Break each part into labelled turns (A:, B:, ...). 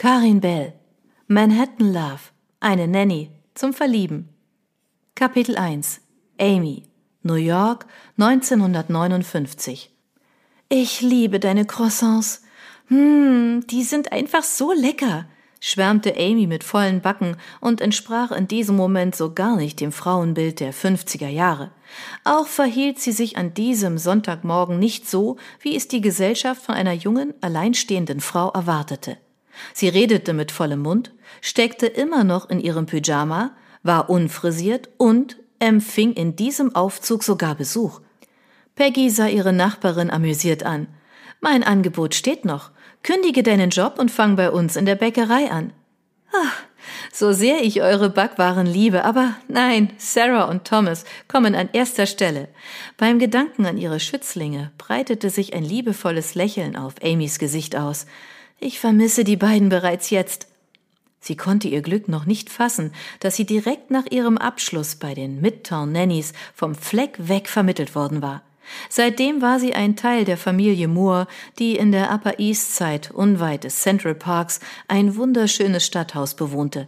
A: Karin Bell. Manhattan Love. Eine Nanny zum Verlieben. Kapitel 1. Amy. New York, 1959. Ich liebe deine Croissants. Hm, die sind einfach so lecker schwärmte Amy mit vollen Backen und entsprach in diesem Moment so gar nicht dem Frauenbild der 50er Jahre. Auch verhielt sie sich an diesem Sonntagmorgen nicht so, wie es die Gesellschaft von einer jungen, alleinstehenden Frau erwartete. Sie redete mit vollem Mund, steckte immer noch in ihrem Pyjama, war unfrisiert und empfing in diesem Aufzug sogar Besuch. Peggy sah ihre Nachbarin amüsiert an. Mein Angebot steht noch. Kündige deinen Job und fang bei uns in der Bäckerei an. Ach, so sehr ich eure Backwaren liebe, aber nein, Sarah und Thomas kommen an erster Stelle. Beim Gedanken an ihre Schützlinge breitete sich ein liebevolles Lächeln auf Amys Gesicht aus. Ich vermisse die beiden bereits jetzt. Sie konnte ihr Glück noch nicht fassen, dass sie direkt nach ihrem Abschluss bei den Midtown Nannies vom Fleck weg vermittelt worden war. Seitdem war sie ein Teil der Familie Moore, die in der Upper East Side unweit des Central Parks ein wunderschönes Stadthaus bewohnte.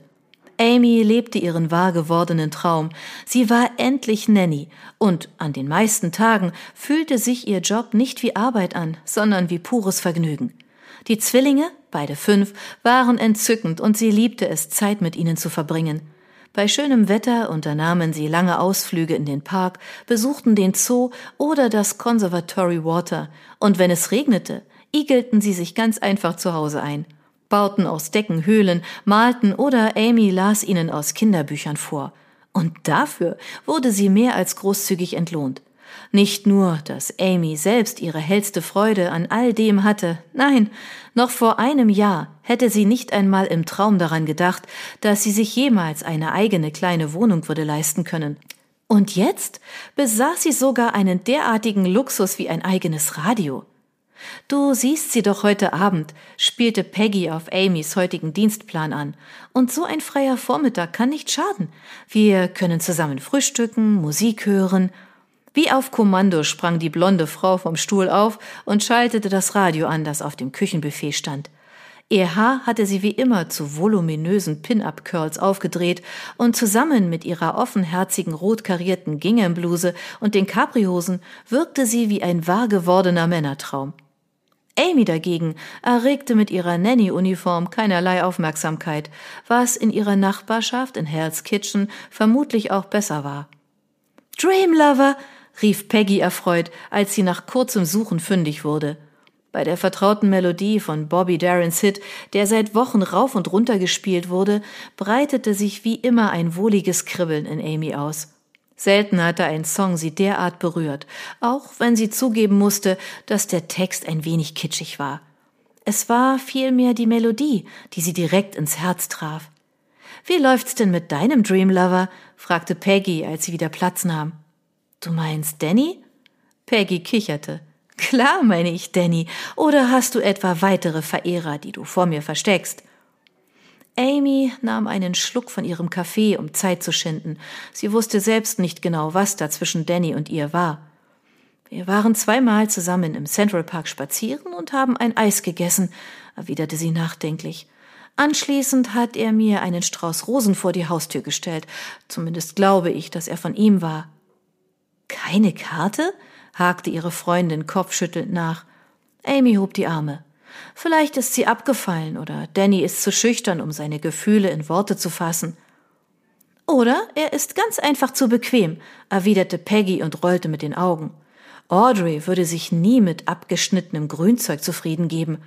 A: Amy lebte ihren wahr gewordenen Traum. Sie war endlich Nanny und an den meisten Tagen fühlte sich ihr Job nicht wie Arbeit an, sondern wie pures Vergnügen. Die Zwillinge, beide fünf, waren entzückend und sie liebte es, Zeit mit ihnen zu verbringen. Bei schönem Wetter unternahmen sie lange Ausflüge in den Park, besuchten den Zoo oder das Conservatory Water, und wenn es regnete, igelten sie sich ganz einfach zu Hause ein, bauten aus Decken Höhlen, malten oder Amy las ihnen aus Kinderbüchern vor. Und dafür wurde sie mehr als großzügig entlohnt. Nicht nur, dass Amy selbst ihre hellste Freude an all dem hatte, nein, noch vor einem Jahr hätte sie nicht einmal im Traum daran gedacht, dass sie sich jemals eine eigene kleine Wohnung würde leisten können. Und jetzt besaß sie sogar einen derartigen Luxus wie ein eigenes Radio. Du siehst sie doch heute Abend, spielte Peggy auf Amys heutigen Dienstplan an. Und so ein freier Vormittag kann nicht schaden. Wir können zusammen frühstücken, Musik hören wie auf Kommando sprang die blonde Frau vom Stuhl auf und schaltete das Radio an, das auf dem Küchenbuffet stand. Ihr Haar hatte sie wie immer zu voluminösen Pin-Up-Curls aufgedreht und zusammen mit ihrer offenherzigen rot karierten Gingham-Bluse und den Caprihosen wirkte sie wie ein wahr gewordener Männertraum. Amy dagegen erregte mit ihrer Nanny-Uniform keinerlei Aufmerksamkeit, was in ihrer Nachbarschaft in Hell's Kitchen vermutlich auch besser war. Dreamlover, rief Peggy erfreut, als sie nach kurzem Suchen fündig wurde. Bei der vertrauten Melodie von Bobby Darrens Hit, der seit Wochen rauf und runter gespielt wurde, breitete sich wie immer ein wohliges Kribbeln in Amy aus. Selten hatte ein Song sie derart berührt, auch wenn sie zugeben musste, dass der Text ein wenig kitschig war. Es war vielmehr die Melodie, die sie direkt ins Herz traf. Wie läuft's denn mit deinem Dream Lover? fragte Peggy, als sie wieder Platz nahm. Du meinst Danny? Peggy kicherte. Klar meine ich Danny. Oder hast du etwa weitere Verehrer, die du vor mir versteckst? Amy nahm einen Schluck von ihrem Kaffee, um Zeit zu schinden. Sie wusste selbst nicht genau, was da zwischen Danny und ihr war. Wir waren zweimal zusammen im Central Park spazieren und haben ein Eis gegessen, erwiderte sie nachdenklich. Anschließend hat er mir einen Strauß Rosen vor die Haustür gestellt. Zumindest glaube ich, dass er von ihm war. Keine Karte? hakte ihre Freundin kopfschüttelnd nach. Amy hob die Arme. Vielleicht ist sie abgefallen oder Danny ist zu schüchtern, um seine Gefühle in Worte zu fassen. Oder er ist ganz einfach zu bequem, erwiderte Peggy und rollte mit den Augen. Audrey würde sich nie mit abgeschnittenem Grünzeug zufrieden geben.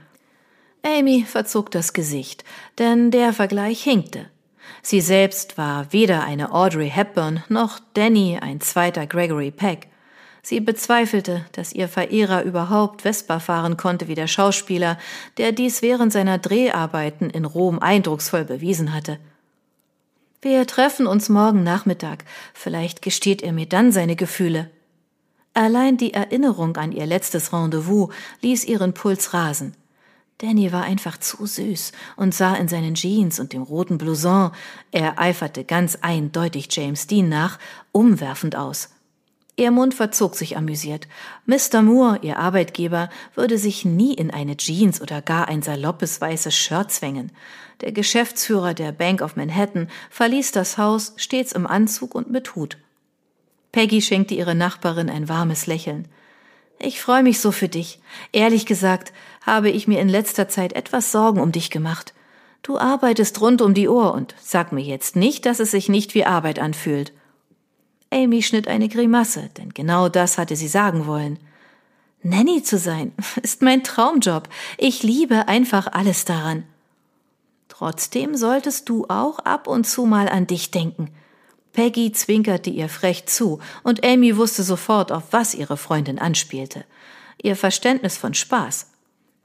A: Amy verzog das Gesicht, denn der Vergleich hinkte. Sie selbst war weder eine Audrey Hepburn noch Danny ein zweiter Gregory Peck. Sie bezweifelte, dass ihr Verehrer überhaupt Vespa fahren konnte wie der Schauspieler, der dies während seiner Dreharbeiten in Rom eindrucksvoll bewiesen hatte. Wir treffen uns morgen Nachmittag. Vielleicht gesteht er mir dann seine Gefühle. Allein die Erinnerung an ihr letztes Rendezvous ließ ihren Puls rasen. Danny war einfach zu süß und sah in seinen Jeans und dem roten Blouson, er eiferte ganz eindeutig James Dean nach, umwerfend aus. Ihr Mund verzog sich amüsiert. Mr. Moore, ihr Arbeitgeber, würde sich nie in eine Jeans oder gar ein saloppes weißes Shirt zwängen. Der Geschäftsführer der Bank of Manhattan verließ das Haus stets im Anzug und mit Hut. Peggy schenkte ihre Nachbarin ein warmes Lächeln. Ich freue mich so für dich. Ehrlich gesagt habe ich mir in letzter Zeit etwas Sorgen um dich gemacht. Du arbeitest rund um die Uhr und sag mir jetzt nicht, dass es sich nicht wie Arbeit anfühlt. Amy schnitt eine Grimasse, denn genau das hatte sie sagen wollen. Nanny zu sein ist mein Traumjob. Ich liebe einfach alles daran. Trotzdem solltest du auch ab und zu mal an dich denken. Peggy zwinkerte ihr frech zu, und Amy wusste sofort, auf was ihre Freundin anspielte. Ihr Verständnis von Spaß.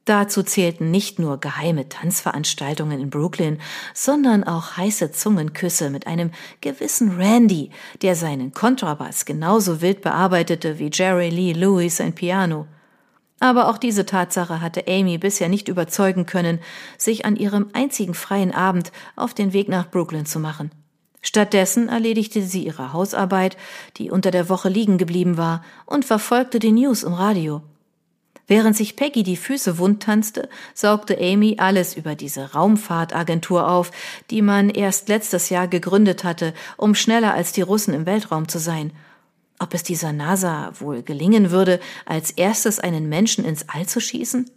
A: Dazu zählten nicht nur geheime Tanzveranstaltungen in Brooklyn, sondern auch heiße Zungenküsse mit einem gewissen Randy, der seinen Kontrabass genauso wild bearbeitete wie Jerry Lee Lewis sein Piano. Aber auch diese Tatsache hatte Amy bisher nicht überzeugen können, sich an ihrem einzigen freien Abend auf den Weg nach Brooklyn zu machen. Stattdessen erledigte sie ihre Hausarbeit, die unter der Woche liegen geblieben war, und verfolgte die News im Radio. Während sich Peggy die Füße wund tanzte, saugte Amy alles über diese Raumfahrtagentur auf, die man erst letztes Jahr gegründet hatte, um schneller als die Russen im Weltraum zu sein. Ob es dieser NASA wohl gelingen würde, als erstes einen Menschen ins All zu schießen?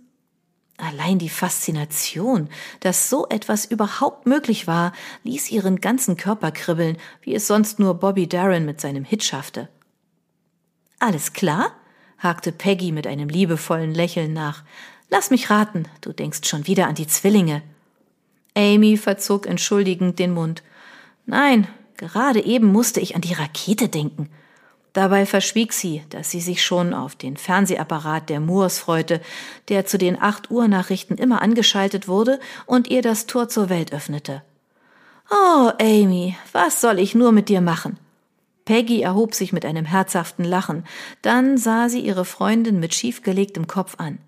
A: Allein die Faszination, dass so etwas überhaupt möglich war, ließ ihren ganzen Körper kribbeln, wie es sonst nur Bobby Darren mit seinem Hit schaffte. Alles klar? hakte Peggy mit einem liebevollen Lächeln nach. Lass mich raten, du denkst schon wieder an die Zwillinge. Amy verzog entschuldigend den Mund. Nein, gerade eben musste ich an die Rakete denken. Dabei verschwieg sie, dass sie sich schon auf den Fernsehapparat der Moors freute, der zu den acht Uhr Nachrichten immer angeschaltet wurde und ihr das Tor zur Welt öffnete. Oh, Amy, was soll ich nur mit dir machen? Peggy erhob sich mit einem herzhaften Lachen, dann sah sie ihre Freundin mit schiefgelegtem Kopf an.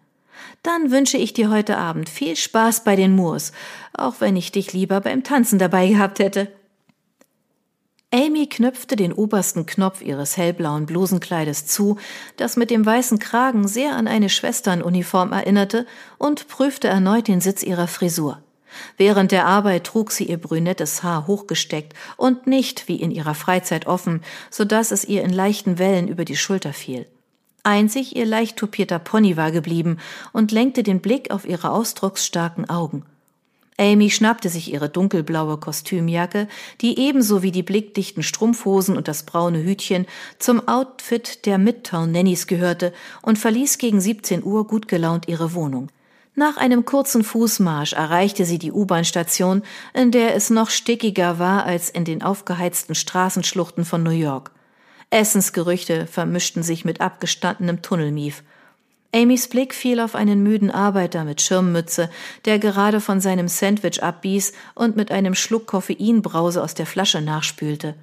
A: Dann wünsche ich dir heute Abend viel Spaß bei den Moors, auch wenn ich dich lieber beim Tanzen dabei gehabt hätte. Amy knöpfte den obersten Knopf ihres hellblauen Blusenkleides zu, das mit dem weißen Kragen sehr an eine Schwesternuniform erinnerte, und prüfte erneut den Sitz ihrer Frisur. Während der Arbeit trug sie ihr brünettes Haar hochgesteckt und nicht wie in ihrer Freizeit offen, so dass es ihr in leichten Wellen über die Schulter fiel. Einzig ihr leicht tupierter Pony war geblieben und lenkte den Blick auf ihre ausdrucksstarken Augen. Amy schnappte sich ihre dunkelblaue Kostümjacke, die ebenso wie die blickdichten Strumpfhosen und das braune Hütchen zum Outfit der Midtown Nannies gehörte und verließ gegen 17 Uhr gut gelaunt ihre Wohnung. Nach einem kurzen Fußmarsch erreichte sie die U-Bahn-Station, in der es noch stickiger war als in den aufgeheizten Straßenschluchten von New York. Essensgerüchte vermischten sich mit abgestandenem Tunnelmief. Amys Blick fiel auf einen müden Arbeiter mit Schirmmütze, der gerade von seinem Sandwich abbiß und mit einem Schluck Koffeinbrause aus der Flasche nachspülte.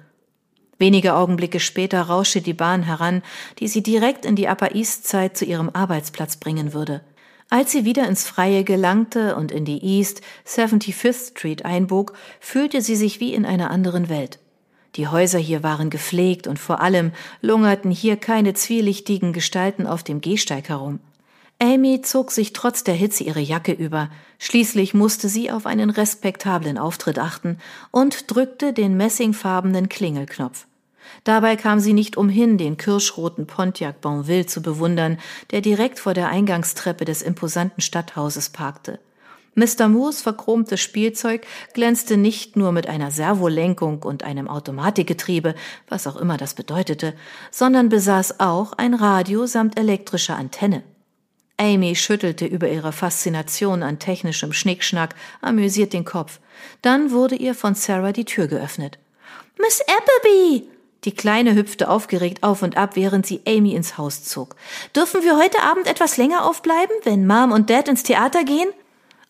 A: Wenige Augenblicke später rauschte die Bahn heran, die sie direkt in die Upper East Side zu ihrem Arbeitsplatz bringen würde. Als sie wieder ins Freie gelangte und in die East 75th Street einbog, fühlte sie sich wie in einer anderen Welt. Die Häuser hier waren gepflegt und vor allem lungerten hier keine zwielichtigen Gestalten auf dem Gehsteig herum. Amy zog sich trotz der Hitze ihre Jacke über. Schließlich musste sie auf einen respektablen Auftritt achten und drückte den messingfarbenen Klingelknopf. Dabei kam sie nicht umhin, den kirschroten Pontiac Bonville zu bewundern, der direkt vor der Eingangstreppe des imposanten Stadthauses parkte. Mr. Moores verchromtes Spielzeug glänzte nicht nur mit einer Servolenkung und einem Automatikgetriebe, was auch immer das bedeutete, sondern besaß auch ein Radio samt elektrischer Antenne. Amy schüttelte über ihre Faszination an technischem Schnickschnack amüsiert den Kopf. Dann wurde ihr von Sarah die Tür geöffnet. Miss Appleby! Die Kleine hüpfte aufgeregt auf und ab, während sie Amy ins Haus zog. Dürfen wir heute Abend etwas länger aufbleiben, wenn Mom und Dad ins Theater gehen?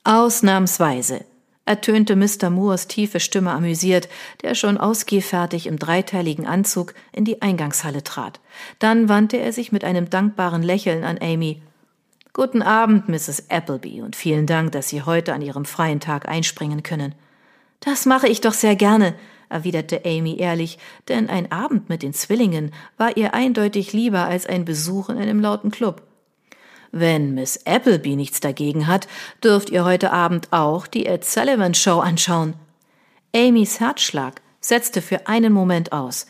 A: Ausnahmsweise, ertönte Mr. Moores tiefe Stimme amüsiert, der schon ausgehfertig im dreiteiligen Anzug in die Eingangshalle trat. Dann wandte er sich mit einem dankbaren Lächeln an Amy. Guten Abend, Mrs. Appleby, und vielen Dank, dass Sie heute an Ihrem freien Tag einspringen können. Das mache ich doch sehr gerne, erwiderte Amy ehrlich, denn ein Abend mit den Zwillingen war ihr eindeutig lieber als ein Besuch in einem lauten Club. Wenn Miss Appleby nichts dagegen hat, dürft ihr heute Abend auch die Ed Sullivan Show anschauen. Amys Herzschlag setzte für einen Moment aus.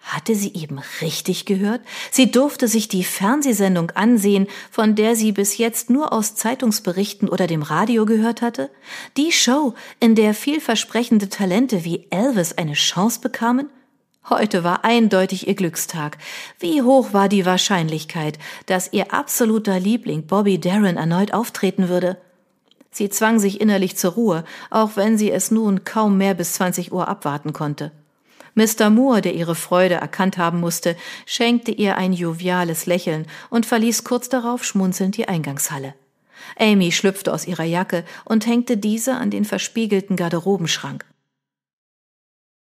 A: Hatte sie eben richtig gehört? Sie durfte sich die Fernsehsendung ansehen, von der sie bis jetzt nur aus Zeitungsberichten oder dem Radio gehört hatte? Die Show, in der vielversprechende Talente wie Elvis eine Chance bekamen? Heute war eindeutig ihr Glückstag. Wie hoch war die Wahrscheinlichkeit, dass ihr absoluter Liebling Bobby Darren erneut auftreten würde? Sie zwang sich innerlich zur Ruhe, auch wenn sie es nun kaum mehr bis 20 Uhr abwarten konnte. Mr. Moore, der ihre Freude erkannt haben musste, schenkte ihr ein joviales Lächeln und verließ kurz darauf schmunzelnd die Eingangshalle. Amy schlüpfte aus ihrer Jacke und hängte diese an den verspiegelten Garderobenschrank.